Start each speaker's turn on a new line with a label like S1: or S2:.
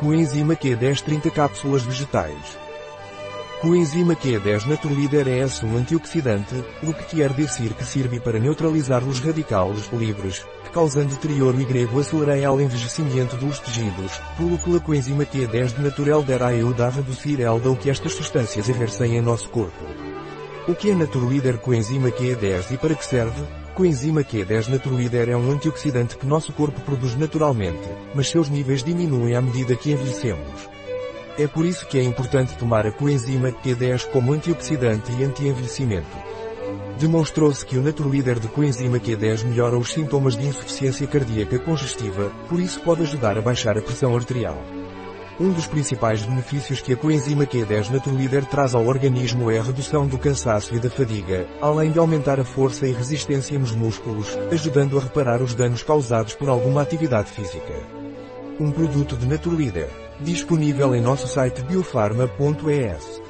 S1: Coenzima Q10 30 cápsulas vegetais. Coenzima Q10 Naturleader é um antioxidante, o que quer dizer que serve para neutralizar os radicais livres, que causam deterioro e grego acelerar o envelhecimento dos tecidos, pelo que a coenzima Q10 de natural dará ajuda a reduzir o que estas substâncias exercem em nosso corpo. O que é Naturleader coenzima Q10 e para que serve? Coenzima Q10 Naturleader é um antioxidante que nosso corpo produz naturalmente, mas seus níveis diminuem à medida que envelhecemos. É por isso que é importante tomar a coenzima Q10 como antioxidante e anti-envelhecimento. Demonstrou-se que o Naturleader de coenzima Q10 melhora os sintomas de insuficiência cardíaca congestiva, por isso pode ajudar a baixar a pressão arterial. Um dos principais benefícios que a coenzima Q10 Naturleader traz ao organismo é a redução do cansaço e da fadiga, além de aumentar a força e resistência nos músculos, ajudando a reparar os danos causados por alguma atividade física. Um produto de Naturleader, disponível em nosso site biofarma.es.